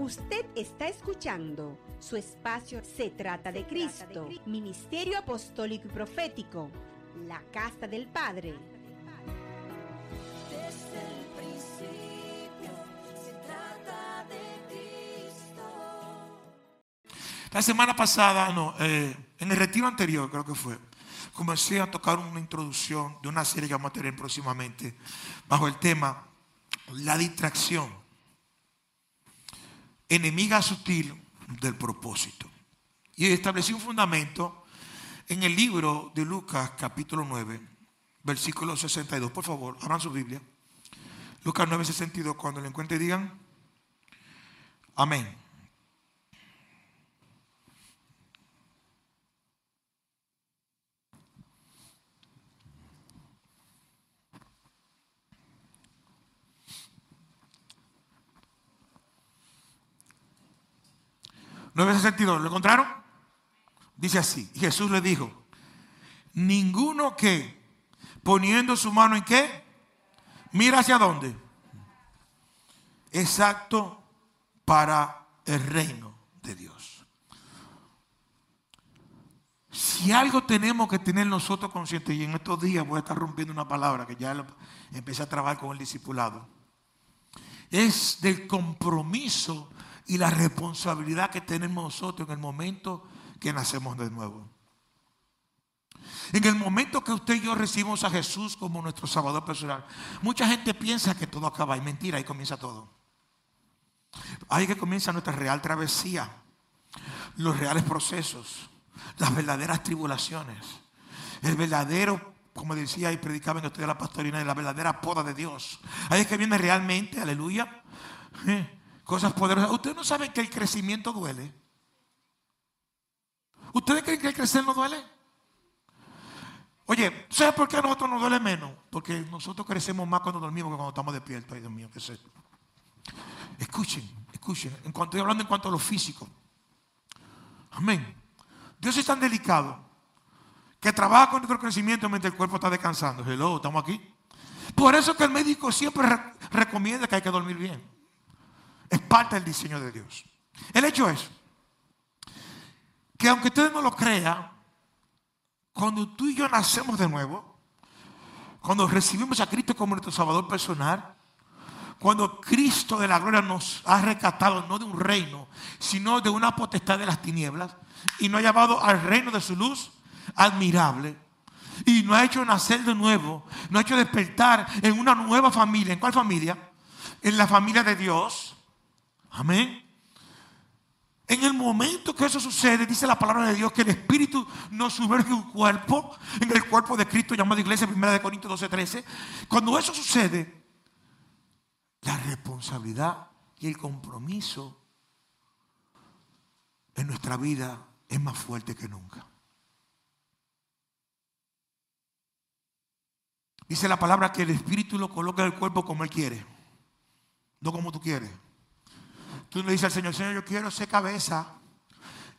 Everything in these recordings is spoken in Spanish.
Usted está escuchando su espacio Se trata de Cristo, Ministerio Apostólico y Profético, la Casa del Padre. Desde el principio se trata de Cristo. La semana pasada, no, eh, en el retiro anterior creo que fue, comencé a tocar una introducción de una serie que vamos a tener próximamente bajo el tema La distracción, enemiga sutil del propósito. Y establecí un fundamento en el libro de Lucas capítulo 9, versículo 62. Por favor, abran su Biblia. Lucas 9, 62, cuando lo encuentren digan, amén. Sentido, ¿lo encontraron? Dice así, y Jesús le dijo, ninguno que poniendo su mano en qué, mira hacia dónde. Exacto para el reino de Dios. Si algo tenemos que tener nosotros conscientes, y en estos días voy a estar rompiendo una palabra que ya empecé a trabajar con el discipulado, es del compromiso y la responsabilidad que tenemos nosotros en el momento que nacemos de nuevo. En el momento que usted y yo recibimos a Jesús como nuestro Salvador personal, mucha gente piensa que todo acaba y mentira, ahí comienza todo. Ahí que comienza nuestra real travesía, los reales procesos, las verdaderas tribulaciones, el verdadero, como decía y predicaba en de la pastorina, la verdadera poda de Dios. Ahí es que viene realmente, aleluya. Cosas poderosas. Ustedes no saben que el crecimiento duele. ¿Ustedes creen que el crecer no duele? Oye, ¿sabes por qué a nosotros nos duele menos? Porque nosotros crecemos más cuando dormimos que cuando estamos despiertos. Ay, Dios mío, qué sé. Escuchen, escuchen. En cuanto estoy hablando en cuanto a lo físico. Amén. Dios es tan delicado que trabaja con nuestro crecimiento mientras el cuerpo está descansando. Hello, estamos aquí. Por eso que el médico siempre recomienda que hay que dormir bien. Es parte del diseño de Dios. El hecho es que aunque ustedes no lo crean, cuando tú y yo nacemos de nuevo, cuando recibimos a Cristo como nuestro Salvador personal, cuando Cristo de la gloria nos ha rescatado no de un reino, sino de una potestad de las tinieblas, y nos ha llevado al reino de su luz admirable, y nos ha hecho nacer de nuevo, nos ha hecho despertar en una nueva familia. ¿En cuál familia? En la familia de Dios Amén. En el momento que eso sucede, dice la palabra de Dios que el Espíritu nos sumerge un cuerpo, en el cuerpo de Cristo llamado iglesia, 1 de Corintios 12, 13. Cuando eso sucede, la responsabilidad y el compromiso en nuestra vida es más fuerte que nunca. Dice la palabra que el Espíritu lo coloca en el cuerpo como Él quiere, no como tú quieres. Tú le dices al Señor, Señor, yo quiero ser cabeza,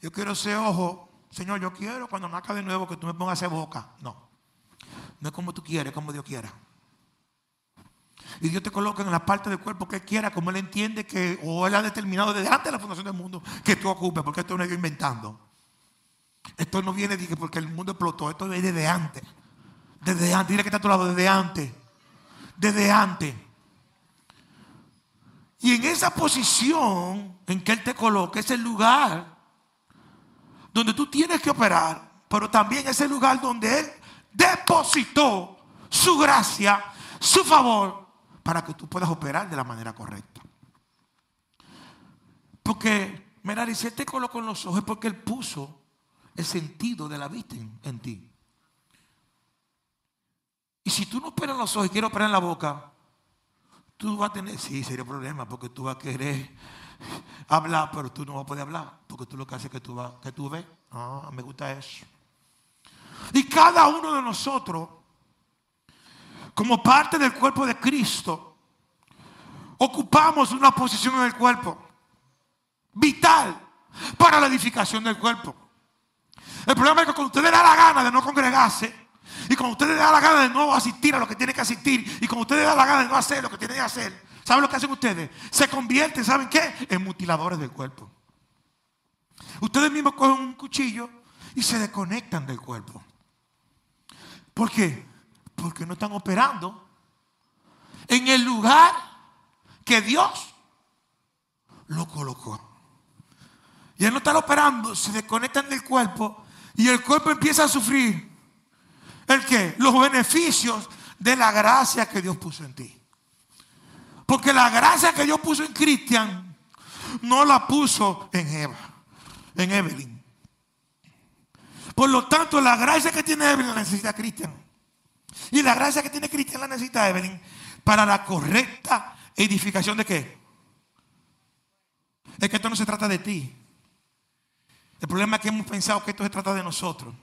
yo quiero ser ojo. Señor, yo quiero cuando nazca de nuevo que tú me pongas a ser boca. No, no es como tú quieres, es como Dios quiera. Y Dios te coloca en la parte del cuerpo que Él quiera, como Él entiende que, o Él ha determinado desde antes de la fundación del mundo, que tú ocupes, porque esto no es yo inventando. Esto no viene porque el mundo explotó, esto viene desde antes. Desde antes, dile que está a tu lado, desde antes. Desde antes. Y en esa posición en que Él te coloca, es el lugar donde tú tienes que operar, pero también es el lugar donde Él depositó su gracia, su favor, para que tú puedas operar de la manera correcta. Porque, mira, si Él te colocó en los ojos es porque Él puso el sentido de la vista en, ti. Y si tú no operas los ojos y quieres operar en la boca, Tú vas a tener, sí, sería problema, porque tú vas a querer hablar, pero tú no vas a poder hablar, porque tú lo que haces es que tú, vas, que tú ves. Ah, me gusta eso. Y cada uno de nosotros, como parte del cuerpo de Cristo, ocupamos una posición en el cuerpo vital para la edificación del cuerpo. El problema es que cuando usted le da la gana de no congregarse, y cuando usted le da la gana de no asistir a lo que tiene que asistir, y cuando usted le da la gana de no hacer lo que tiene que hacer, ¿Saben lo que hacen ustedes? Se convierten, ¿saben qué? En mutiladores del cuerpo. Ustedes mismos cogen un cuchillo y se desconectan del cuerpo. ¿Por qué? Porque no están operando en el lugar que Dios lo colocó. Y al no estar operando, se desconectan del cuerpo y el cuerpo empieza a sufrir. ¿El qué? Los beneficios de la gracia que Dios puso en ti. Porque la gracia que Dios puso en Cristian no la puso en Eva, en Evelyn. Por lo tanto, la gracia que tiene Evelyn la necesita Cristian. Y la gracia que tiene Cristian la necesita Evelyn para la correcta edificación de qué? Es que esto no se trata de ti. El problema es que hemos pensado que esto se trata de nosotros.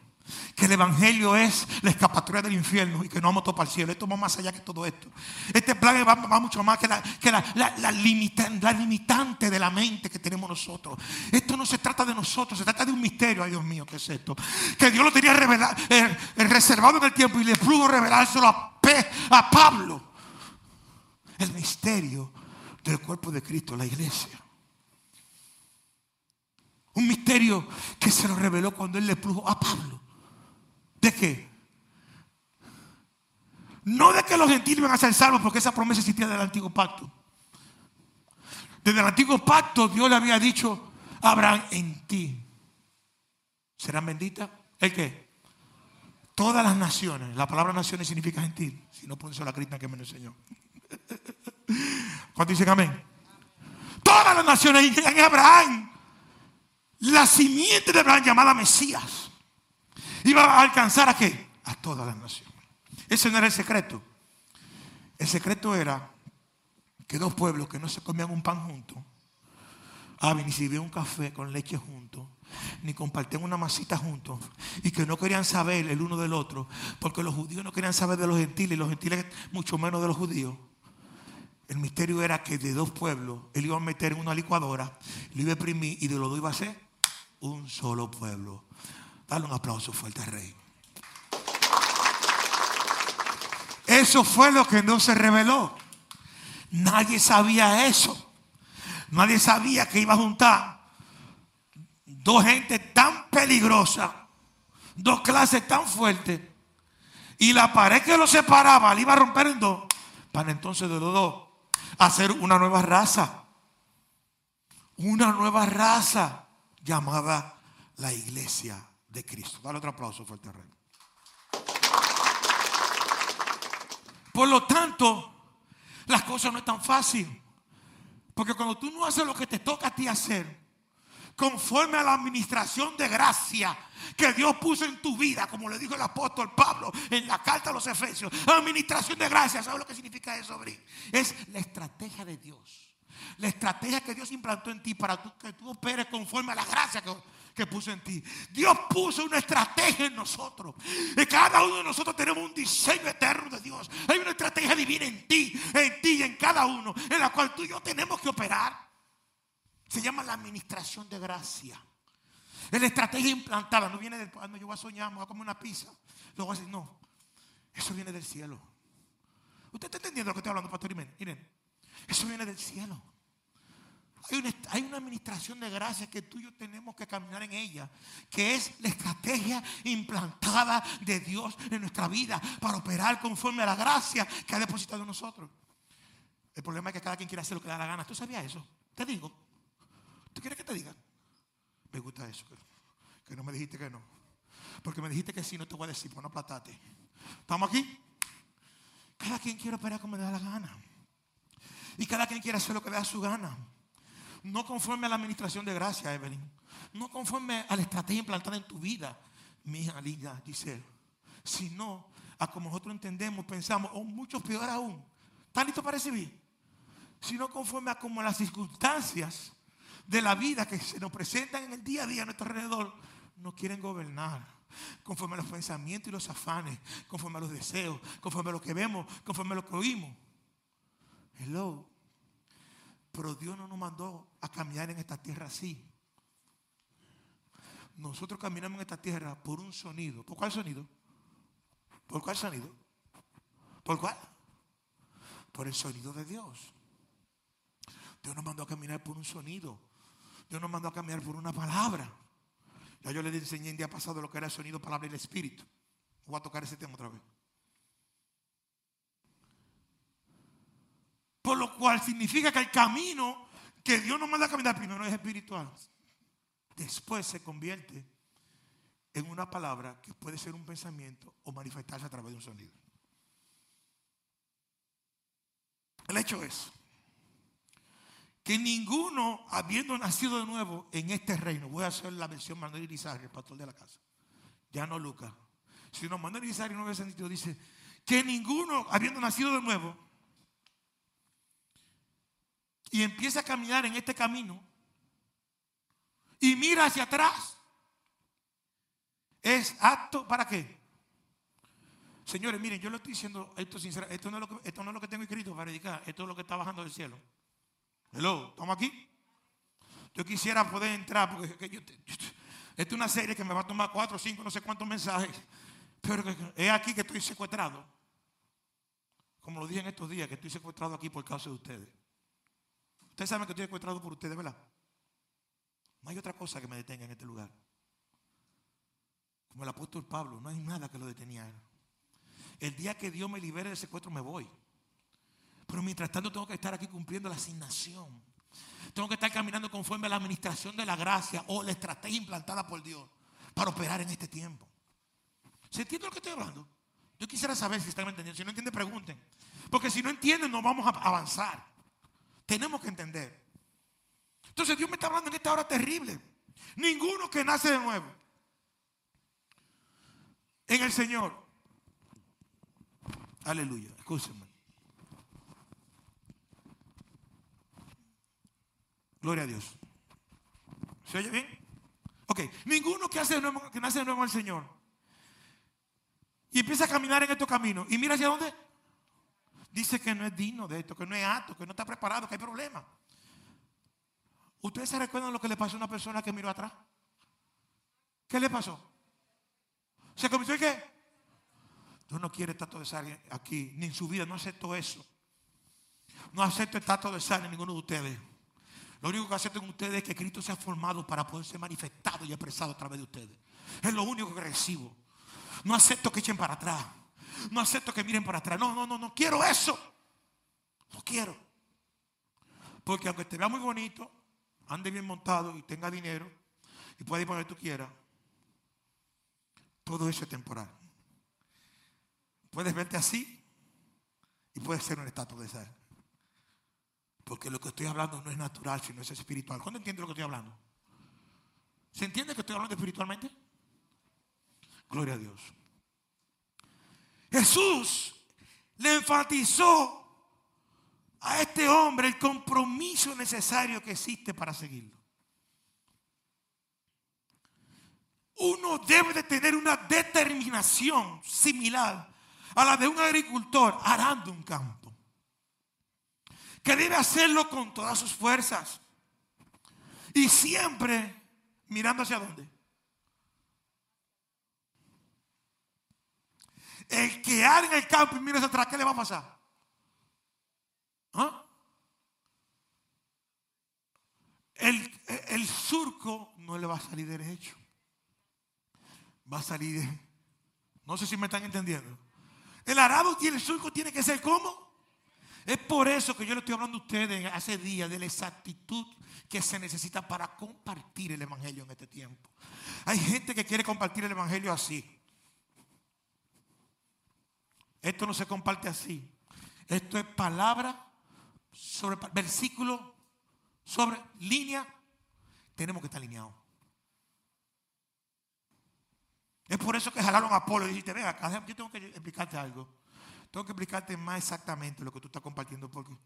Que el Evangelio es la escapatoria del infierno y que no vamos todos para el cielo. Esto va más allá que todo esto. Este plan va, mucho más que, la, limitante de la mente que tenemos nosotros. Esto no se trata de nosotros, se trata de un misterio. Ay Dios mío, ¿qué es esto? Que Dios lo tenía eh, eh, reservado en el tiempo y le pudo revelárselo a, a Pablo. El misterio del cuerpo de Cristo, la iglesia. Un misterio que se lo reveló cuando él le plujo a Pablo. ¿De qué? No de que los gentiles iban a ser salvos, porque esa promesa existía del antiguo pacto. Desde el antiguo pacto Dios le había dicho Abraham, en ti serán benditas. ¿El qué? Todas las naciones. La palabra naciones significa gentil. Si no, por eso la crista que me lo enseñó. ¿Cuántos dicen amén? Todas las naciones en Abraham. La simiente de Abraham llamada Mesías. Iba a alcanzar a qué? A todas las naciones. Ese no era el secreto. El secreto era que dos pueblos que no se comían un pan juntos, ah, ni si bebían un café con leche juntos, ni compartían una masita juntos, y que no querían saber el uno del otro, porque los judíos no querían saber de los gentiles, y los gentiles mucho menos de los judíos. El misterio era que de dos pueblos él iba a meter en una licuadora, lo iba a exprimir y de los dos iba a ser un solo pueblo. Dale un aplauso fuerte al rey. Eso fue lo que no se reveló. Nadie sabía eso. Nadie sabía que iba a juntar dos gente tan peligrosa, dos clases tan fuertes, y la pared que los separaba la iba a romper en dos, para entonces de los dos hacer una nueva raza. Una nueva raza llamada la iglesia Cristo. Dale otro aplauso fuerte al rey. Por lo tanto, las cosas no están fáciles. Porque cuando tú no haces lo que te toca a ti hacer, conforme a la administración de gracia que Dios puso en tu vida, como le dijo el apóstol Pablo en la carta a los Efesios, administración de gracia, ¿sabes lo que significa eso, Bri? Es la estrategia de Dios. La estrategia que Dios implantó en ti para que tú operes conforme a la gracia que, que puso en ti. Dios puso una estrategia en nosotros. Y cada uno de nosotros tenemos un diseño eterno de Dios. Hay una estrategia divina en ti, en ti y en cada uno, en la cual tú y yo tenemos que operar. Se llama la administración de gracia. Es la estrategia implantada. No viene del cuando yo voy a soñar, me voy a comer una pizza. Luego voy a decir, no. Eso viene del cielo. ¿Usted está entendiendo lo que estoy hablando, Pastor Jiménez? Eso viene del cielo. Hay una, administración de gracia que tú y yo tenemos que caminar en ella, que es la estrategia implantada de Dios en nuestra vida para operar conforme a la gracia que ha depositado en nosotros. El problema es que cada quien quiere hacer lo que le da la gana. ¿Tú sabías eso? Te digo. ¿Tú quieres que te diga? Me gusta eso, que, que no me dijiste que no. Porque me dijiste que sí, no te voy a decir, pues no platate. ¿Estamos aquí? Cada quien quiere operar como le da la gana. Y cada quien quiere hacer lo que le da su gana. No conforme a la administración de gracia, Evelyn. No conforme a la estrategia implantada en tu vida, mi hija Lidia Giselle. Sino a como nosotros entendemos, pensamos, o mucho peor aún. ¿Están listos para recibir? Sino conforme a como las circunstancias de la vida que se nos presentan en el día a día a nuestro alrededor nos quieren gobernar. Conforme a los pensamientos y los afanes, conforme a los deseos, conforme a lo que vemos, conforme a lo que oímos. Hello. Pero Dios no nos mandó a caminar en esta tierra así. Nosotros caminamos en esta tierra por un sonido. ¿Por cuál sonido? ¿Por cuál sonido? ¿Por cuál? Por el sonido de Dios. Dios nos mandó a caminar por un sonido. Dios nos mandó a caminar por una palabra. Ya yo les enseñé el día pasado lo que era el sonido, palabra y el espíritu. Voy a tocar ese tema otra vez. Por lo cual significa que el camino que Dios nos manda a caminar primero es espiritual. Después se convierte en una palabra que puede ser un pensamiento o manifestarse a través de un sonido. El hecho es que ninguno, habiendo nacido de nuevo en este reino, voy a hacer la versión Manuel Irizarry, el pastor de la casa, ya no Lucas, sino Manuel Irizarry no sentido, dice que ninguno, habiendo nacido de nuevo, y empieza a caminar en este camino, y mira hacia atrás, es apto para qué? Señores, miren, yo le estoy diciendo esto sinceramente, esto no, es lo que, esto no es lo que tengo escrito para dedicar, esto es lo que está bajando del cielo. Hello, ¿estamos aquí? Yo quisiera poder entrar, porque que yo, yo- esta es una serie que me va a tomar cuatro, cinco, no sé cuántos mensajes, pero es aquí que estoy secuestrado. Como lo dije en estos días, que estoy secuestrado aquí por causa de ustedes. Ustedes saben que estoy secuestrado por ustedes, ¿verdad? No hay otra cosa que me detenga en este lugar. Como el apóstol Pablo, no hay nada que lo detenía. El día que Dios me libere del secuestro me voy. Pero mientras tanto tengo que estar aquí cumpliendo la asignación. Tengo que estar caminando conforme a la administración de la gracia o la estrategia implantada por Dios para operar en este tiempo. ¿Se entiende lo que estoy hablando? Yo quisiera saber si están entendiendo. Si no entienden, pregunten. Porque si no entienden, no vamos a avanzar. Tenemos que entender. Entonces Dios me está hablando en esta hora terrible. Ninguno que nace de nuevo en el Señor. Aleluya. Escúchenme. Gloria a Dios. ¿Se oye bien? Ok. Ninguno que, hace de nuevo, que nace de nuevo en el Señor. Y empieza a caminar en estos caminos. ¿Y mira hacia dónde? Dice que no es digno de esto, que no es apto, que no está preparado, que hay problemas. ¿Ustedes se recuerdan lo que le pasó a una persona que miró atrás? ¿Qué le pasó? ¿Se convirtió en qué? Dios no quiere estatua de sal aquí, ni en su vida, no acepto eso. No acepto estatua de sal en ninguno de ustedes. Lo único que acepto en ustedes es que Cristo sea formado para poder ser manifestado y expresado a través de ustedes. Es lo único que recibo. No acepto que echen para atrás. No acepto que miren para atrás. No, no, no, no quiero eso. No quiero. Porque aunque te vea muy bonito, ande bien montado y tenga dinero y pueda ir por donde tú quieras, todo eso es temporal. Puedes verte así y puedes ser un estatua de sal. Porque lo que estoy hablando no es natural, sino es espiritual. ¿Cuándo entiende lo que estoy hablando? ¿Se entiende que estoy hablando espiritualmente? Gloria a Dios. Jesús le enfatizó a este hombre el compromiso necesario que existe para seguirlo. Uno debe de tener una determinación similar a la de un agricultor arando un campo. Que debe hacerlo con todas sus fuerzas. Y siempre mirando hacia dónde. El que ara en el campo y mira hacia atrás, ¿qué le va a pasar? ¿Ah? El, el surco no le va a salir derecho. Va a salir. No sé si me están entendiendo. El arado y el surco tiene que ser como. Es por eso que yo le estoy hablando a ustedes hace días de la exactitud que se necesita para compartir el evangelio en este tiempo. Hay gente que quiere compartir el evangelio así. Esto no se comparte así. Esto es palabra sobre versículo sobre línea. Tenemos que estar alineados. Es por eso que jalaron a Apolo y dijiste, venga, acá, yo tengo que explicarte algo. Tengo que explicarte más exactamente lo que tú estás compartiendo porque,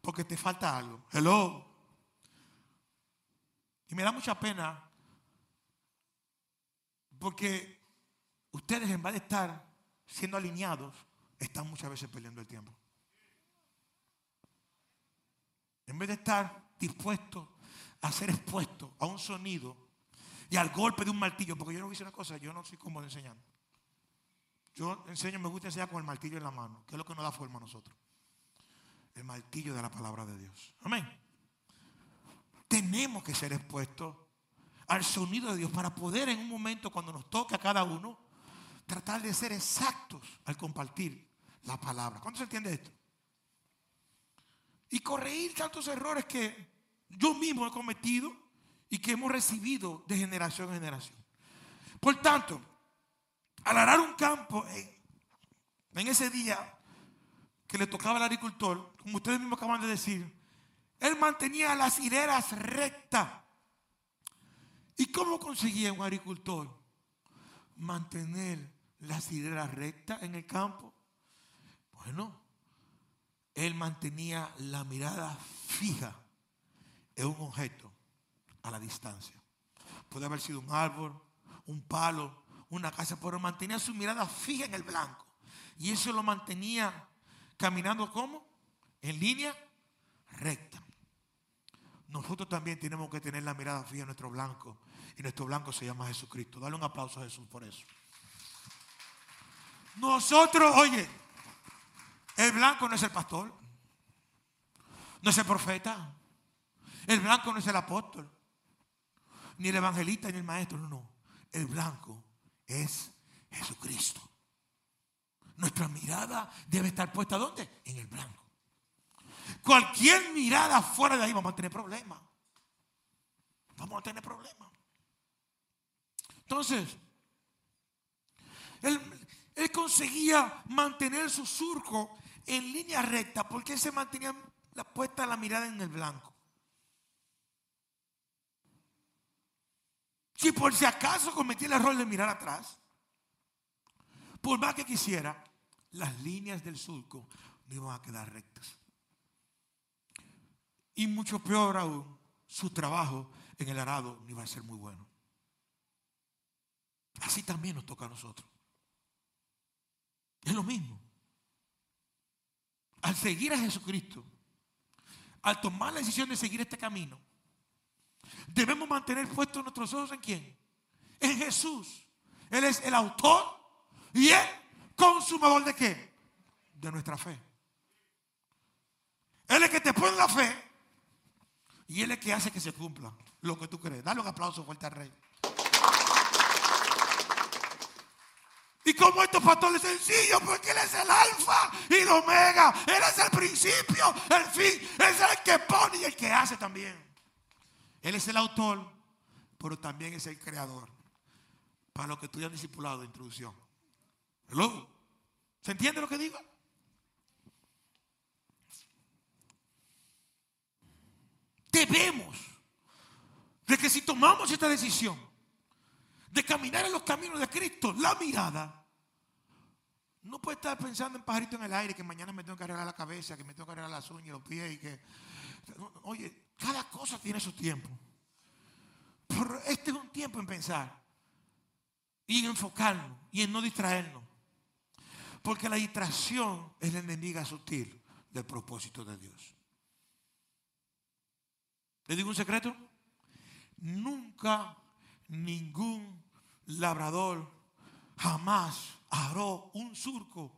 porque te falta algo. Hello. Y me da mucha pena porque ustedes en vez de estar siendo alineados, están muchas veces perdiendo el tiempo. En vez de estar dispuestos a ser expuestos a un sonido y al golpe de un martillo, porque yo no decir una cosa, yo no soy cómodo enseñando. Yo enseño, me gusta enseñar con el martillo en la mano, que es lo que nos da forma a nosotros. El martillo de la palabra de Dios. Amén. tenemos que ser expuestos al sonido de Dios para poder en un momento cuando nos toque a cada uno tratar de ser exactos al compartir la palabra. ¿Cuánto se entiende esto? Y corregir tantos errores que yo mismo he cometido y que hemos recibido de generación en generación. Por tanto, al arar un campo en, ese día que le tocaba al agricultor, como ustedes mismos acaban de decir, él mantenía las hileras rectas. ¿Y cómo conseguía un agricultor mantener las hileras rectas en el campo? Bueno, él mantenía la mirada fija en un objeto a la distancia. Puede haber sido un árbol, un palo, una casa, pero mantenía su mirada fija en el blanco. Y eso lo mantenía caminando como? En línea recta. Nosotros también tenemos que tener la mirada fija en nuestro blanco. Y nuestro blanco se llama Jesucristo. Dale un aplauso a Jesús por eso. Nosotros, oye, el blanco no es el pastor, no es el profeta, el blanco no es el apóstol, ni el evangelista, ni el maestro, no, no. El blanco es Jesucristo. Nuestra mirada debe estar puesta ¿dónde? En el blanco. Cualquier mirada fuera de ahí vamos a tener problemas. Vamos a tener problemas. Entonces, él, él conseguía mantener su surco en línea recta porque se mantenía la, puesta la mirada en el blanco. Si por si acaso cometí el error de mirar atrás, por más que quisiera, las líneas del surco no iban a quedar rectas. Y mucho peor aún, su trabajo en el arado no iba a ser muy bueno. Así también nos toca a nosotros. Es lo mismo. Al seguir a Jesucristo, al tomar la decisión de seguir este camino, debemos mantener puestos nuestros ojos en quién? En Jesús. Él es el autor y el consumador de qué? De nuestra fe. Él es el que te pone la fe y Él es el que hace que se cumpla lo que tú crees. Dale un aplauso fuerte al rey. Y como estos pastores sencillo, porque Él es el alfa y el omega. Él es el principio, el fin. Él es el que pone y el que hace también. Él es el autor, pero también es el creador. Para los que estudian discipulado de introducción. Hello. ¿Se entiende lo que digo? Debemos de que si tomamos esta decisión de caminar en los caminos de Cristo, la mirada no puede estar pensando en pajarito en el aire, que mañana me tengo que arreglar la cabeza, que me tengo que arreglar las uñas, los pies, y que. Oye, cada cosa tiene su tiempo. Pero este es un tiempo en pensar y en enfocarnos y en no distraernos. Porque la distracción es la enemiga sutil del propósito de Dios. ¿Le digo un secreto? Nunca ningún labrador jamás aró un surco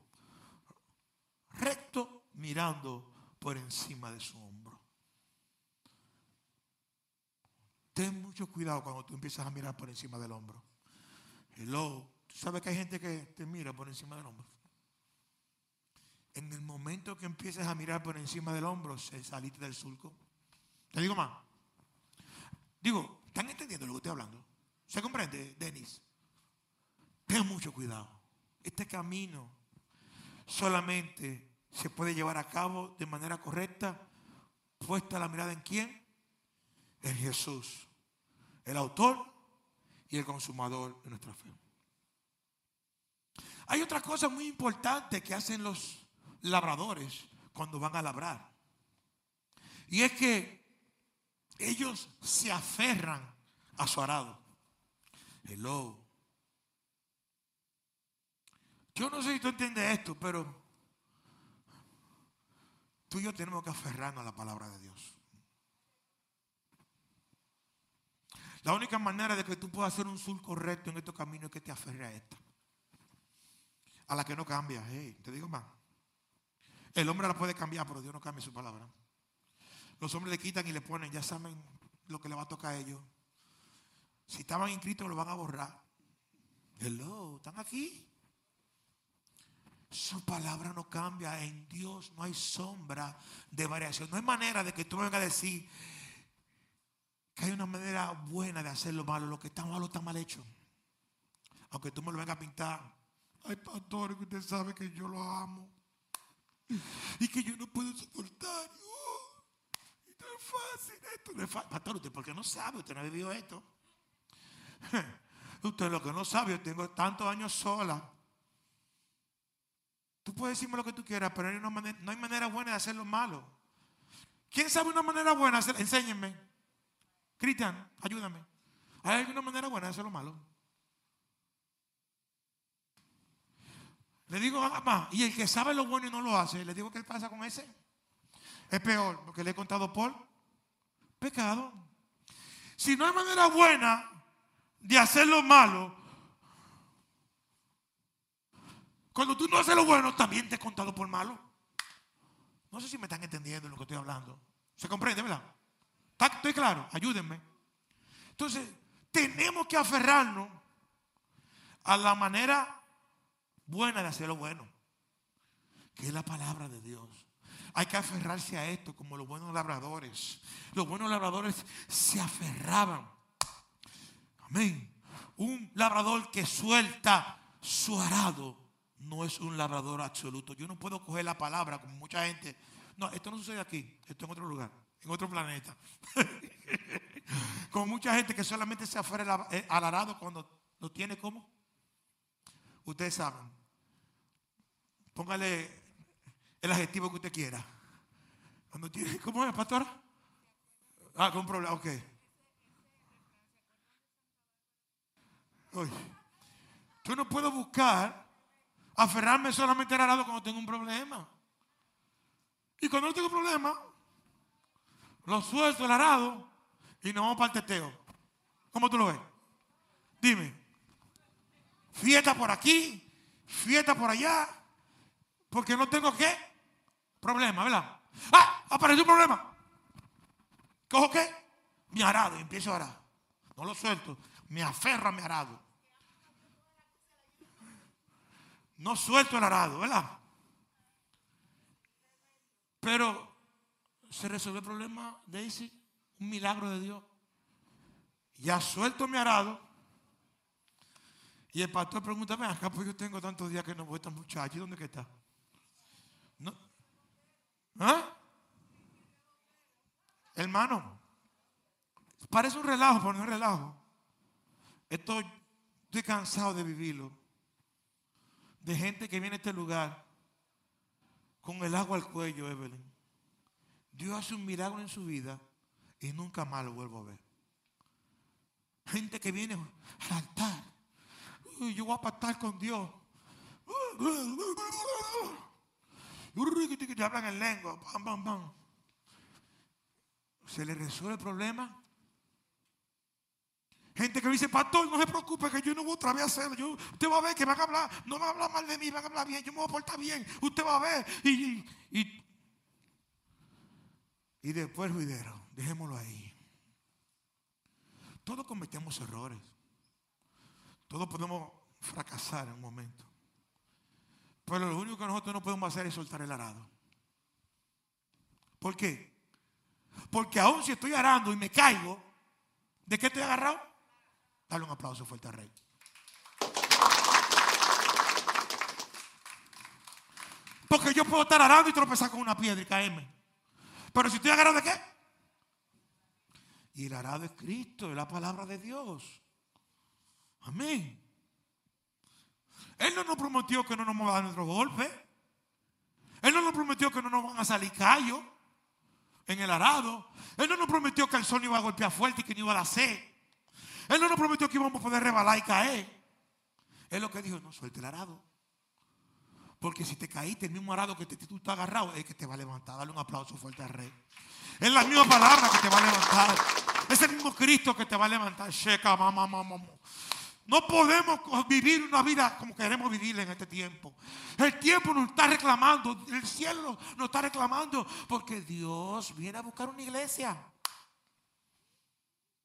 recto mirando por encima de su hombro. Ten mucho cuidado cuando tú empiezas a mirar por encima del hombro. Hello. ¿Tú sabes que hay gente que te mira por encima del hombro? En el momento que empieces a mirar por encima del hombro, se saliste del surco. Te digo más. Digo, ¿están entendiendo lo que estoy hablando? ¿Se comprende, Denis? Ten mucho cuidado. Este camino solamente se puede llevar a cabo de manera correcta, puesta la mirada en quién? En Jesús, el autor y el consumador de nuestra fe. Hay otra cosa muy importante que hacen los labradores cuando van a labrar. Y es que ellos se aferran a su arado. Hello. Yo no sé si tú entiendes esto, pero tú y yo tenemos que aferrarnos a la palabra de Dios. La única manera de que tú puedas hacer un sur correcto en estos caminos es que te aferres a esta. A la que no cambia. Te digo más. El hombre la puede cambiar, pero Dios no cambia su palabra. Los hombres le quitan y le ponen, ya saben lo que le va a tocar a ellos. Si estaban inscritos, lo van a borrar. Hello, ¿están aquí? Su palabra no cambia. En Dios no hay sombra de variación. No hay manera de que tú me vengas a decir que hay una manera buena de hacer lo malo. Lo que está malo está mal hecho. Aunque tú me lo vengas a pintar. Ay, pastor, que usted sabe que yo lo amo. Y que yo no puedo soportar. Oh, esto es fácil. Esto no es fácil. Pastor, usted porque no sabe. Usted no ha vivido esto. Usted lo que no sabe, yo tengo tantos años sola. Tú puedes decirme lo que tú quieras, pero no hay, manera, buena de hacer lo malo. ¿Quién sabe una manera buena? De hacer? Enséñenme. Cristian, ayúdame. ¿Hay alguna manera buena de hacer lo malo? Le digo ah, a mamá, y el que sabe lo bueno y no lo hace, le digo qué pasa con ese. Es peor, porque le he contado por pecado. Si no hay manera buena de hacer lo malo, Cuando tú no haces lo bueno, también te es contado por malo. No sé si me están entendiendo lo que estoy hablando. ¿Se comprende, verdad? Estoy claro, ayúdenme. Entonces, tenemos que aferrarnos a la manera buena de hacer lo bueno, que es la palabra de Dios. Hay que aferrarse a esto como los buenos labradores. Los buenos labradores se aferraban. Amén. Un labrador que suelta su arado no es un labrador absoluto. Yo no puedo coger la palabra como mucha gente. No, esto no sucede aquí, esto en otro lugar, en otro planeta. como mucha gente que solamente se afuera al eh, arado cuando no tiene como. Ustedes saben. Póngale el adjetivo que usted quiera. Cuando tiene, ¿Cómo es, pastora? Ah, con problema, ok. Uy. Yo no puedo buscar aferrarme solamente al arado cuando tengo un problema. Y cuando no tengo problema, lo suelto el arado y nos vamos para el teteo. ¿Cómo tú lo ves? Dime. Fiesta por aquí, fiesta por allá, porque no tengo qué problema, ¿verdad? ¡Ah! Apareció un problema. ¿Cojo qué? Mi arado, y empiezo a arar. No lo suelto, me aferro a mi arado. No suelto el arado, ¿verdad? Pero se resolvió el problema, Daisy, un milagro de Dios. Ya suelto mi arado. Y el pastor pregunta, acá, pues yo tengo tantos días que no voy a esta muchacha, ¿y dónde que está? ¿No? ¿Ah? Hermano, parece un relajo, pero no es relajo. Estoy, estoy cansado de vivirlo de gente que viene a este lugar con el agua al cuello, Evelyn. Dios hace un milagro en su vida y nunca más lo vuelvo a ver. Gente que viene al altar. Yo voy a pactar con Dios. Hablan en lengua. Se le resuelve el problema Gente que me dice, pastor, no se preocupe que yo no voy otra vez a hacerlo. Yo, usted va a ver que van a hablar, no van a hablar mal de mí, van a hablar bien, yo me voy a portar bien. Usted va a ver. Y, y, y después, Videro, dejémoslo ahí. Todos cometemos errores. Todos podemos fracasar en un momento. Pero lo único que nosotros no podemos hacer es soltar el arado. ¿Por qué? Porque aún si estoy arando y me caigo, ¿de qué estoy agarrado? Dale un aplauso fuerte al rey. Porque yo puedo estar arando y tropezar con una piedra y caerme. Pero si estoy agarrado de qué? Y el arado es Cristo, es la palabra de Dios. Amén. Él no nos prometió que no nos van a dar nuestro golpe. Él no nos prometió que no nos van a salir callos en el arado. Él no nos prometió que el sol no iba a golpear fuerte y que no iba a la sed. Él no nos prometió que íbamos a poder rebalar y caer. Él lo que dijo, no, suelte el arado. Porque si te caíste, el mismo arado que te, tú estás agarrado es que te va a levantar. Dale un aplauso fuerte al rey. Es la misma palabra que te va a levantar. Es el mismo Cristo que te va a levantar. Checa, mamá, mamá. No podemos vivir una vida como queremos vivirla en este tiempo. El tiempo nos está reclamando, el cielo nos está reclamando, porque Dios viene a buscar una iglesia.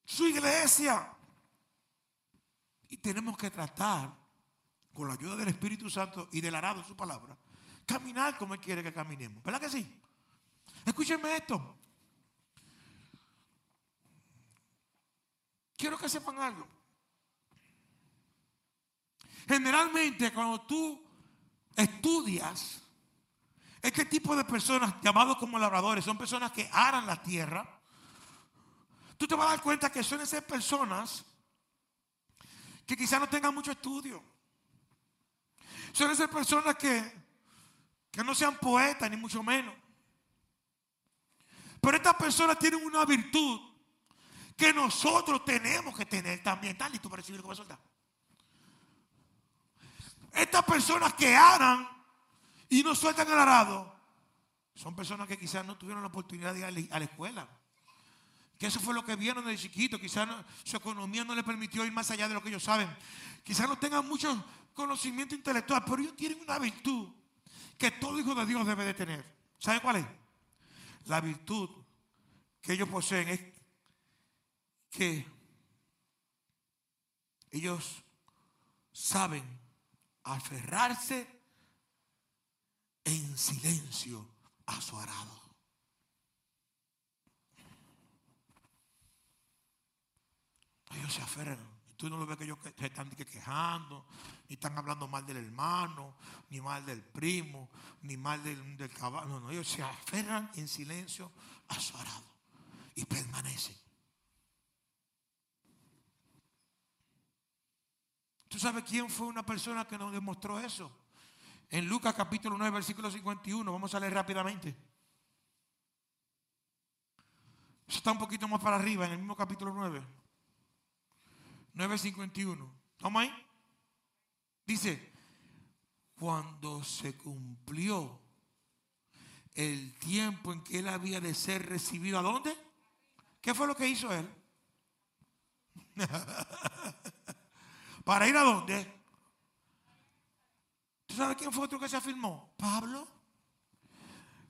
Su iglesia. Y tenemos que tratar, con la ayuda del Espíritu Santo y del arado de su palabra, caminar como Él quiere que caminemos. ¿Verdad que sí? Escúchenme esto. Quiero que sepan algo. Generalmente cuando tú estudias este tipo de personas llamados como labradores, son personas que aran la tierra, tú te vas a dar cuenta que suelen ser personas que quizás no tengan mucho estudio. Suelen ser personas que, que no sean poetas, ni mucho menos. Pero estas personas tienen una virtud que nosotros tenemos que tener también. ¿Estás listo para recibir a soltar? Estas personas que aran y no sueltan el arado son personas que quizás no tuvieron la oportunidad de ir a la escuela. Eso fue lo que vieron desde chiquito. Quizás su economía no les permitió ir más allá de lo que ellos saben. Quizás no tengan mucho conocimiento intelectual, pero ellos tienen una virtud que todo hijo de Dios debe de tener. ¿Saben cuál es? La virtud que ellos poseen es que ellos saben aferrarse en silencio a su arado. Ellos se aferran. Tú no lo ves que ellos se están quejando, ni están hablando mal del hermano, ni mal del primo, ni mal del, caballo. No, no, ellos se aferran en silencio a su arado y permanecen. ¿Tú sabes quién fue una persona que nos demostró eso? En Lucas capítulo 9, versículo 51. Vamos a leer rápidamente. Eso está un poquito más para arriba, en el mismo capítulo 9. 9.51. ¿Estamos ahí? Dice, cuando se cumplió el tiempo en que él había de ser recibido, ¿a dónde? ¿Qué fue lo que hizo él? ¿Para ir a dónde? ¿Tú sabes quién fue otro que se afirmó? Pablo.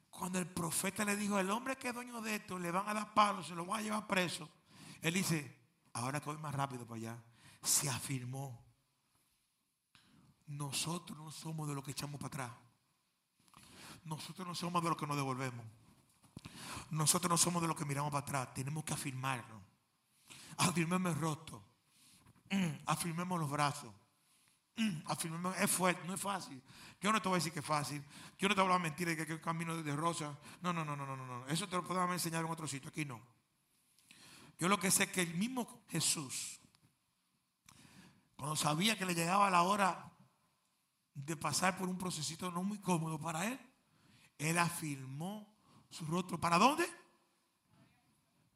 Cuando el profeta le dijo, el hombre que es dueño de esto, le van a dar palos, se lo van a llevar preso. Él dice, ahora que voy más rápido para allá, se afirmó. Nosotros no somos de los que echamos para atrás. Nosotros no somos de los que nos devolvemos. Nosotros no somos de los que miramos para atrás. Tenemos que afirmarnos. Afirmemos el rostro. Mm, afirmemos los brazos. Mm, afirmemos, es fuerte, no es fácil. Yo no te voy a decir que es fácil. Yo no te voy a mentir de que es camino de rosa. No, no, no, no, no, no. Eso te lo podemos enseñar en otro sitio. Aquí no. Yo lo que sé es que el mismo Jesús, cuando sabía que le llegaba la hora de pasar por un procesito no muy cómodo para él, él afirmó su rostro. ¿Para dónde?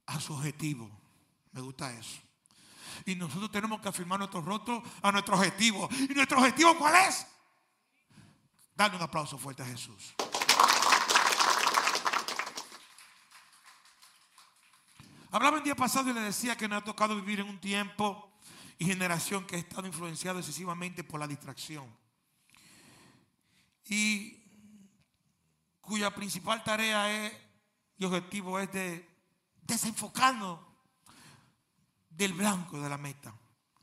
A su objetivo. Me gusta eso. Y nosotros tenemos que afirmar nuestro rostro a nuestro objetivo. ¿Y nuestro objetivo cuál es? Dale un aplauso fuerte a Jesús. Hablaba el día pasado y le decía que nos ha tocado vivir en un tiempo y generación que ha estado influenciado excesivamente por la distracción. Y cuya principal tarea y objetivo es de desenfocarnos del blanco de la meta.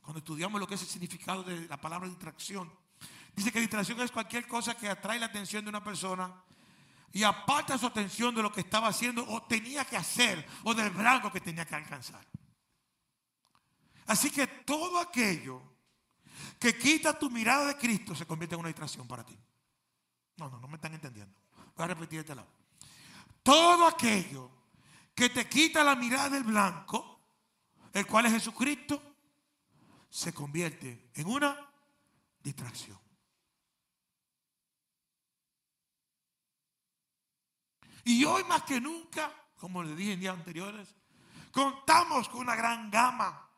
Cuando estudiamos lo que es el significado de la palabra distracción, dice que distracción es cualquier cosa que atrae la atención de una persona y aparta su atención de lo que estaba haciendo o tenía que hacer o del blanco que tenía que alcanzar. Así que todo aquello que quita tu mirada de Cristo se convierte en una distracción para ti. No, no, no me están entendiendo. Voy a repetir este lado. Todo aquello que te quita la mirada del blanco, el cual es Jesucristo, se convierte en una distracción. Y hoy más que nunca, como le dije en días anteriores, contamos con una gran gama,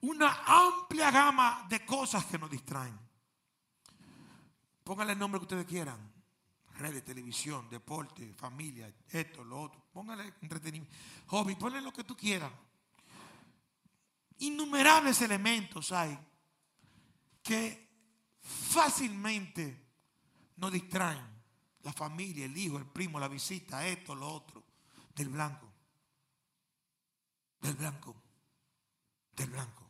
una amplia gama de cosas que nos distraen. Pónganle el nombre que ustedes quieran. Redes, televisión, deporte, familia, esto, lo otro. Póngale entretenimiento. Hobby, ponle lo que tú quieras. Innumerables elementos hay que fácilmente nos distraen la familia, el hijo, el primo, la visita, esto, lo otro, del blanco. Del blanco. Del blanco.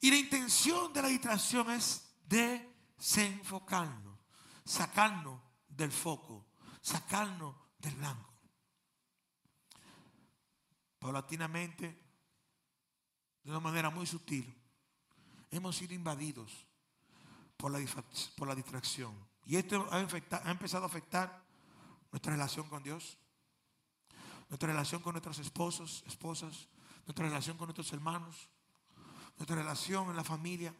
Y la intención de la distracción es desenfocarnos, sacarnos del foco, sacarnos del blanco. Paulatinamente, de una manera muy sutil, hemos sido invadidos por la, por la distracción. Y esto ha, ha empezado a afectar nuestra relación con Dios, nuestra relación con nuestros esposos, esposas, nuestra relación con nuestros hermanos, nuestra relación en la familia,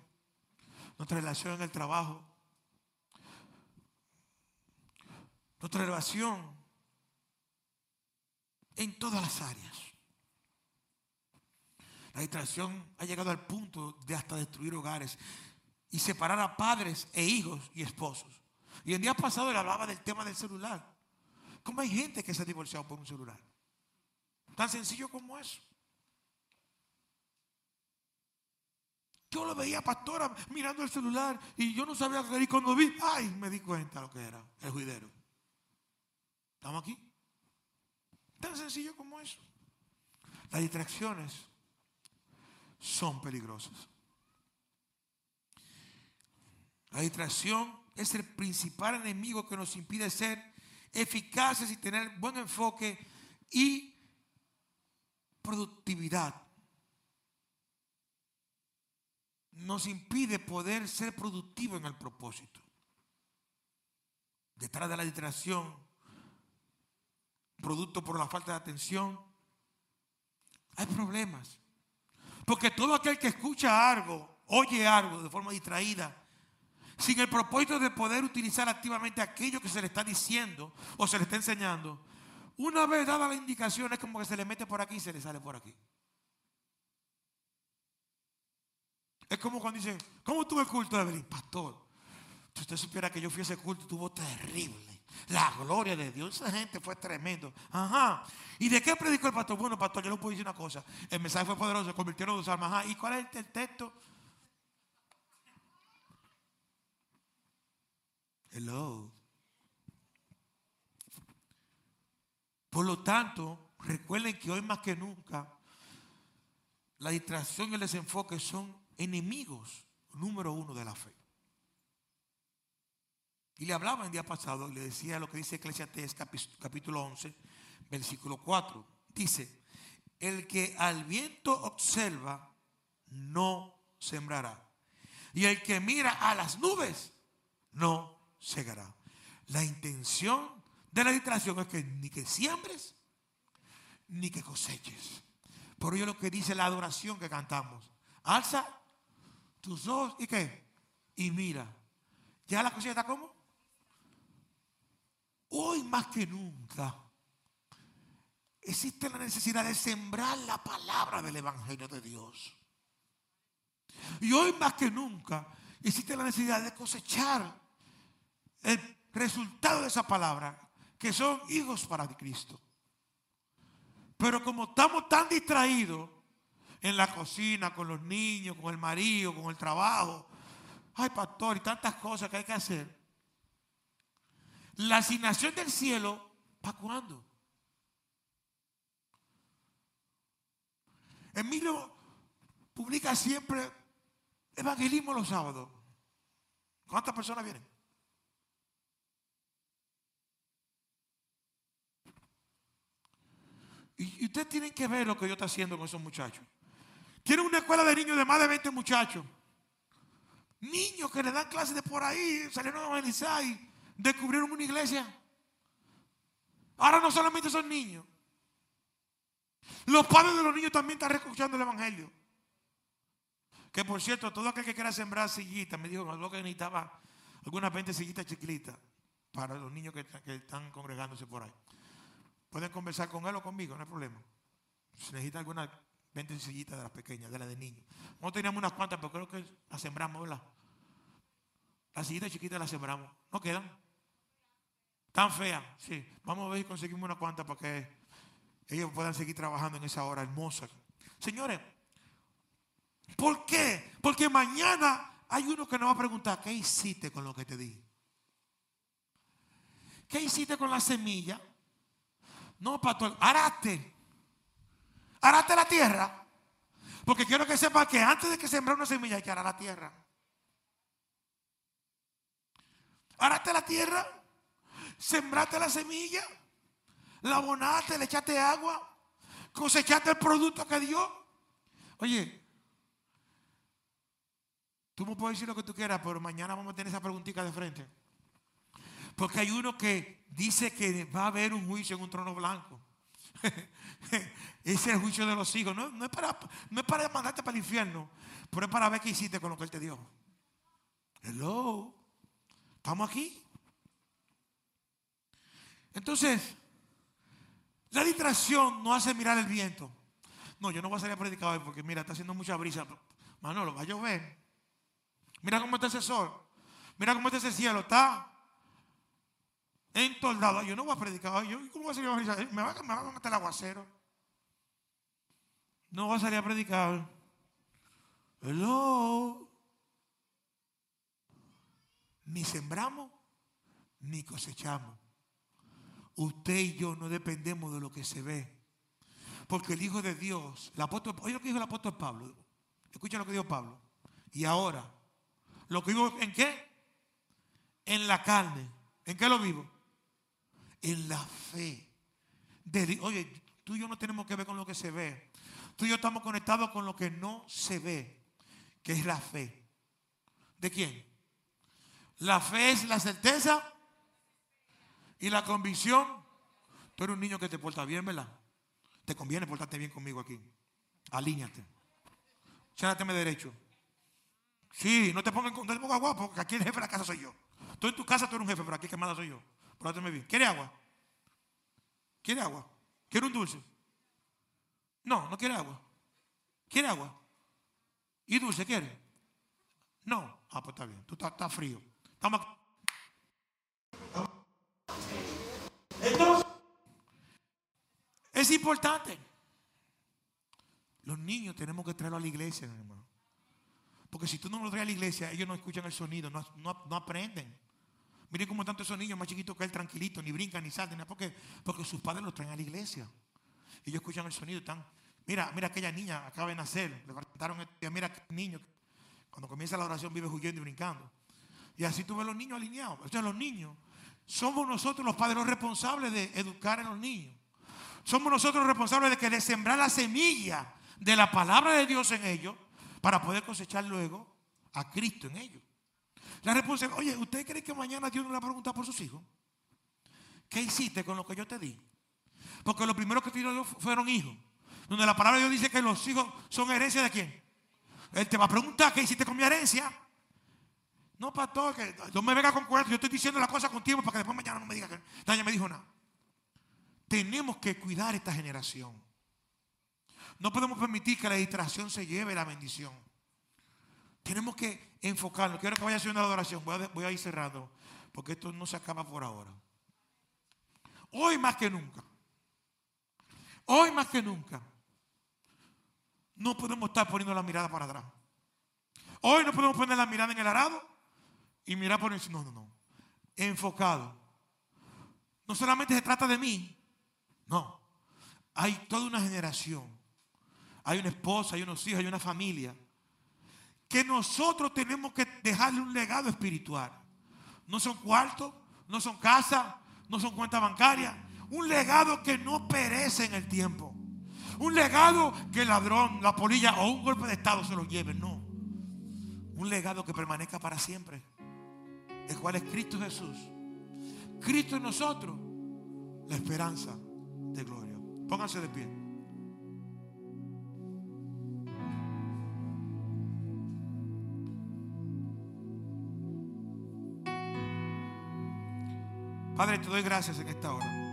nuestra relación en el trabajo, nuestra relación en todas las áreas. La distracción ha llegado al punto de hasta destruir hogares y separar a padres e hijos y esposos. Y el día pasado le hablaba del tema del celular. ¿Cómo hay gente que se ha divorciado por un celular? Tan sencillo como eso. Yo lo veía pastora mirando el celular y yo no sabía qué era. Y cuando vi, ay, me di cuenta lo que era, el juidero. ¿Estamos aquí? Tan sencillo como eso. Las distracciones son peligrosas. La distracción es el principal enemigo que nos impide ser eficaces y tener buen enfoque y productividad. Nos impide poder ser productivo en el propósito. Detrás de la distracción, producto por la falta de atención, hay problemas. Porque todo aquel que escucha algo, oye algo de forma distraída, sin el propósito de poder utilizar activamente aquello que se le está diciendo o se le está enseñando, una vez dada la indicación es como que se le mete por aquí y se le sale por aquí. Es como cuando dicen, ¿cómo tuvo el culto de? Pastor, si usted supiera que yo fui a ese culto, tuvo terrible. La gloria de Dios, esa gente fue tremendo. Ajá. ¿Y de qué predicó el pastor? Bueno, pastor, yo le puedo decir una cosa. El mensaje fue poderoso, se convirtieron dos almas. Ajá. ¿Y cuál es el texto? Hello. Por lo tanto, recuerden que hoy más que nunca, la distracción y el desenfoque son enemigos número uno de la fe. Y le hablaba el día pasado, le decía lo que dice Eclesiastes capítulo 11, versículo 4. Dice, el que al viento observa, no sembrará. Y el que mira a las nubes, no segará. La intención de la distracción es que ni que siembres, ni que coseches. Por ello lo que dice la adoración que cantamos. Alza tus ojos y qué? Y mira. ¿Ya la cosecha está como? Hoy más que nunca existe la necesidad de sembrar la palabra del Evangelio de Dios. Y hoy más que nunca existe la necesidad de cosechar el resultado de esa palabra, que son hijos para Cristo. Pero como estamos tan distraídos en la cocina, con los niños, con el marido, con el trabajo, ay pastor, y tantas cosas que hay que hacer. La asignación del cielo, ¿para cuándo? Emilio publica siempre evangelismo los sábados. ¿Cuántas personas vienen? Y ustedes tienen que ver lo que yo está haciendo con esos muchachos. Tienen una escuela de niños de más de 20 muchachos. Niños que le dan clases de por ahí, salieron a evangelizar y descubrieron una iglesia. Ahora no solamente son niños. Los padres de los niños también están escuchando el evangelio. Que por cierto, todo aquel que quiera sembrar sillitas, me dijo algo que necesitaba algunas 20 sillitas chiquilitas para los niños que están congregándose por ahí. Pueden conversar con él o conmigo, no hay problema. Si necesita algunas 20 sillitas de las pequeñas, de las de niños. Nosotros teníamos unas cuantas, pero creo que las sembramos, ¿verdad? Las sillitas chiquitas las sembramos. ¿No quedan? Tan feas, sí. Vamos a ver si conseguimos unas cuantas para que ellos puedan seguir trabajando en esa hora hermosa. Señores, ¿por qué? Porque mañana hay uno que nos va a preguntar, ¿qué hiciste con lo que te dije? ¿Qué hiciste con la semilla? No, pastor, araste. araste la tierra. Porque quiero que sepas que antes de que sembrar una semilla hay que arar la tierra. Araste la tierra, sembraste la semilla, la abonaste, le echaste agua, cosechaste el producto que dio. Oye, tú me puedes decir lo que tú quieras, pero mañana vamos a tener esa preguntita de frente. Porque hay uno que dice que va a haber un juicio en un trono blanco. Ese es el juicio de los hijos. No, es para, no es para mandarte para el infierno, pero es para ver qué hiciste con lo que Él te dio. Hello. ¿Estamos aquí? Entonces, la distracción no hace mirar el viento. No, yo no voy a salir a predicar hoy porque mira, está haciendo mucha brisa. Manolo, va a llover. Mira cómo está ese sol. Mira cómo está ese cielo. Está entoldado. Yo no voy a predicar. Yo, ¿Cómo voy a salir? Me va, a meter el aguacero. No voy a salir a predicar. Hello. Ni sembramos, ni cosechamos. Usted y yo no dependemos de lo que se ve. Porque el Hijo de Dios, el apóstol, oye lo que dijo el apóstol Pablo. Escucha lo que dijo Pablo. Y ahora, lo que vivo en qué? En la carne. ¿En qué lo vivo? En la fe. De oye, tú y yo no tenemos que ver con lo que se ve. Tú y yo estamos conectados con lo que no se ve, que es la fe. ¿De quién? La fe es la certeza y la convicción. Tú eres un niño que te porta bien, ¿verdad? Te conviene portarte bien conmigo aquí. Alíñate. Chánateme derecho. Sí, no te pongas, no te pongas guapo, porque aquí el jefe de la casa soy yo. Tú en tu casa tú eres un jefe, pero aquí que manda soy yo. Bien. ¿Quiere agua? ¿Quiere agua? ¿Quiere un dulce? No, no quiere agua. ¿Quiere agua? ¿Y dulce quiere? No. Ah, pues está bien. Tú estás, frío. Estamos. Entonces, es importante. Los niños tenemos que traerlos a la iglesia, hermano. Porque si tú no los traes a la iglesia, ellos no escuchan el sonido, no, no- no aprenden. Miren cómo tanto esos niños más chiquitos que él, tranquilitos, ni brincan, ni saltan. ¿Por qué? Porque sus padres los traen a la iglesia. Ellos escuchan el sonido, están. Mira, mira aquella niña, acaba de nacer. Le preguntaron, este mira aquel niño. Cuando comienza la oración vive huyendo y brincando. Y así tú ves los niños alineados. Entonces los niños, somos nosotros los padres los responsables de educar a los niños. Somos nosotros los responsables de que de sembrar la semilla de la palabra de Dios en ellos para poder cosechar luego a Cristo en ellos. La responsabilidad, oye, ¿usted cree que mañana Dios no le va a preguntar por sus hijos? ¿Qué hiciste con lo que yo te di? Porque los primeros que te dio fueron hijos. Donde la palabra de Dios dice que los hijos son herencia de quién. Él te va a preguntar qué hiciste con mi herencia. No, pastor, que no me venga con cuentos. Yo estoy diciendo las cosas contigo para que después mañana no me diga que nadie me dijo nada. Tenemos que cuidar esta generación. No podemos permitir que la distracción se lleve la bendición. Tenemos que enfocarnos. Quiero que vaya haciendo la adoración. Voy a, voy a ir cerrando. Porque esto no se acaba por ahora. Hoy más que nunca. Hoy más que nunca. No podemos estar poniendo la mirada para atrás. Hoy no podemos poner la mirada en el arado y mirar por encima. No, no, no. Enfocado. No solamente se trata de mí. No. Hay toda una generación. Hay una esposa, hay unos hijos, hay una familia. Que nosotros tenemos que dejarle un legado espiritual. No son cuartos, no son casas, no son cuentas bancarias. Un legado que no perece en el tiempo. Un legado que el ladrón, la polilla o un golpe de estado se lo lleve. No. Un legado que permanezca para siempre. El cual es Cristo Jesús. Cristo en nosotros. La esperanza de gloria. Pónganse de pie. Padre, te doy gracias en esta hora.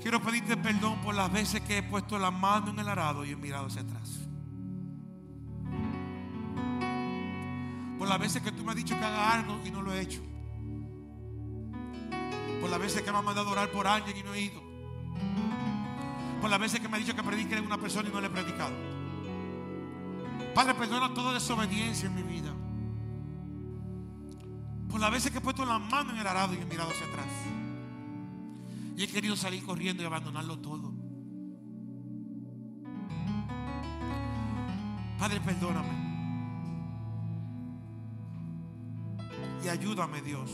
Quiero pedirte perdón por las veces que he puesto la mano en el arado y he mirado hacia atrás. Por las veces que tú me has dicho que haga algo y no lo he hecho. Por las veces que me has mandado a orar por alguien y no he ido. Por las veces que me has dicho que predique a una persona y no le he predicado. Padre, perdona toda desobediencia en mi vida. Con las veces que he puesto la mano en el arado y he mirado hacia atrás. Y he querido salir corriendo y abandonarlo todo. Padre, perdóname. Y ayúdame, Dios,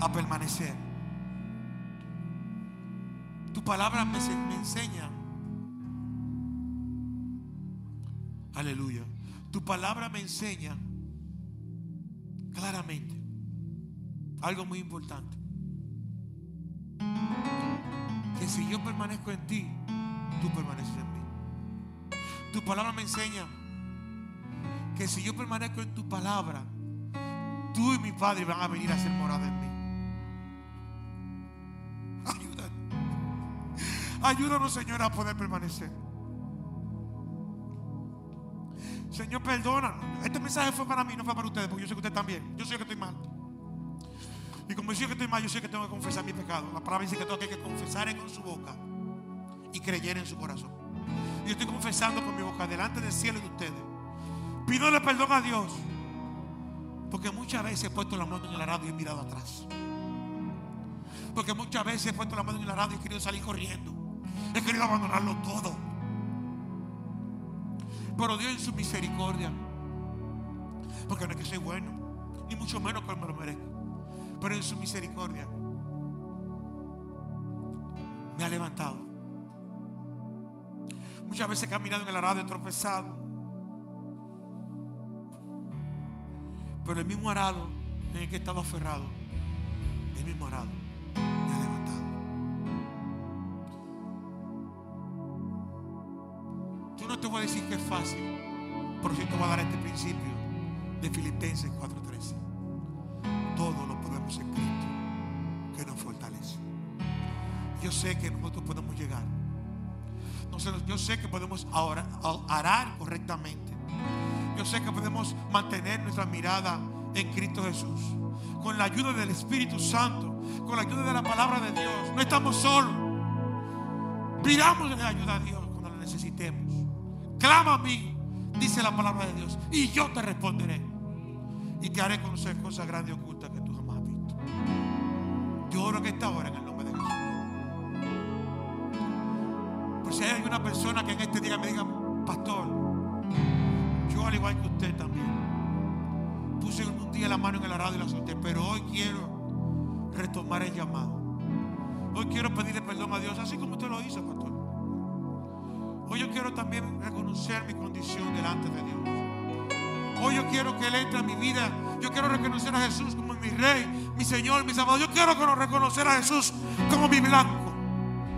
a permanecer. Tu palabra me enseña. Aleluya. Tu palabra me enseña claramente algo muy importante. Que si yo permanezco en ti, tú permaneces en mí. Tu palabra me enseña que si yo permanezco en tu palabra, tú y mi Padre van a venir a ser morada en mí. Ayúdanos. Ayúdanos, Señor, a poder permanecer. Señor, perdona. Este mensaje fue para mí, no fue para ustedes, porque yo sé que ustedes también. Yo sé que estoy mal. Y como yo sé que estoy mal, yo sé que tengo que confesar mi pecado. La palabra dice que tengo que confesar con su boca y creyera en su corazón. Yo estoy confesando con mi boca delante del cielo y de ustedes. Pídole perdón a Dios. Porque muchas veces he puesto la mano en el arado y he mirado atrás. Porque muchas veces he puesto la mano en el arado y he querido salir corriendo. He querido abandonarlo todo. Pero Dios en su misericordia. Porque no es que soy bueno, ni mucho menos que me lo merezco. Pero en su misericordia me ha levantado. Muchas veces he caminado en el arado he tropezado. Pero el mismo arado en el que estaba aferrado, el mismo arado voy a decir que es fácil, pero sí te voy a dar este principio de Filipenses 4:13. Todo lo podemos en Cristo que nos fortalece. Yo sé que nosotros podemos llegar. Yo sé que podemos ahora arar correctamente. Yo sé que podemos mantener nuestra mirada en Cristo Jesús. Con la ayuda del Espíritu Santo, con la ayuda de la palabra de Dios. No estamos solos. Pidamos de ayuda a Dios cuando la necesitemos. Clama a mí, dice la palabra de Dios, y yo te responderé. Y te haré conocer cosas grandes y ocultas que tú jamás has visto. Yo oro que esta hora en el nombre de Jesús. Por si hay alguna persona que en este día me diga, pastor, yo al igual que usted también, puse un día la mano en el arado y la solté, pero hoy quiero retomar el llamado. Hoy quiero pedirle perdón a Dios, así como usted lo hizo, pastor. Hoy yo quiero también reconocer mi condición delante de Dios. Hoy yo quiero que Él entre a mi vida. Yo quiero reconocer a Jesús como mi Rey, mi Señor, mi Salvador. Yo quiero cono- reconocer a Jesús como mi blanco.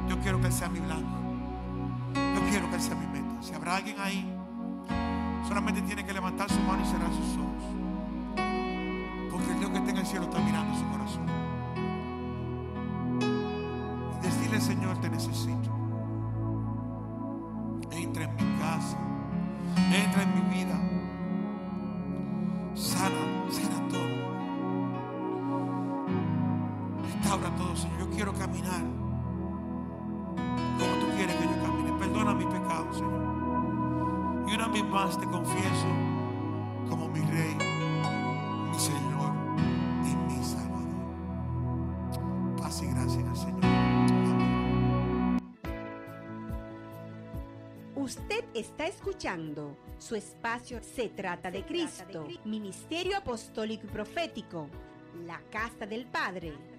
Yo quiero que Él sea mi blanco. Yo quiero que Él sea mi meta. Si habrá alguien ahí, solamente tiene que levantar su mano y cerrar sus ojos. Porque el Dios que está en el cielo está mirando su corazón. Y decirle, Señor, te necesito. Está escuchando su espacio Se trata de Cristo, Ministerio Apostólico y Profético, la Casa del Padre.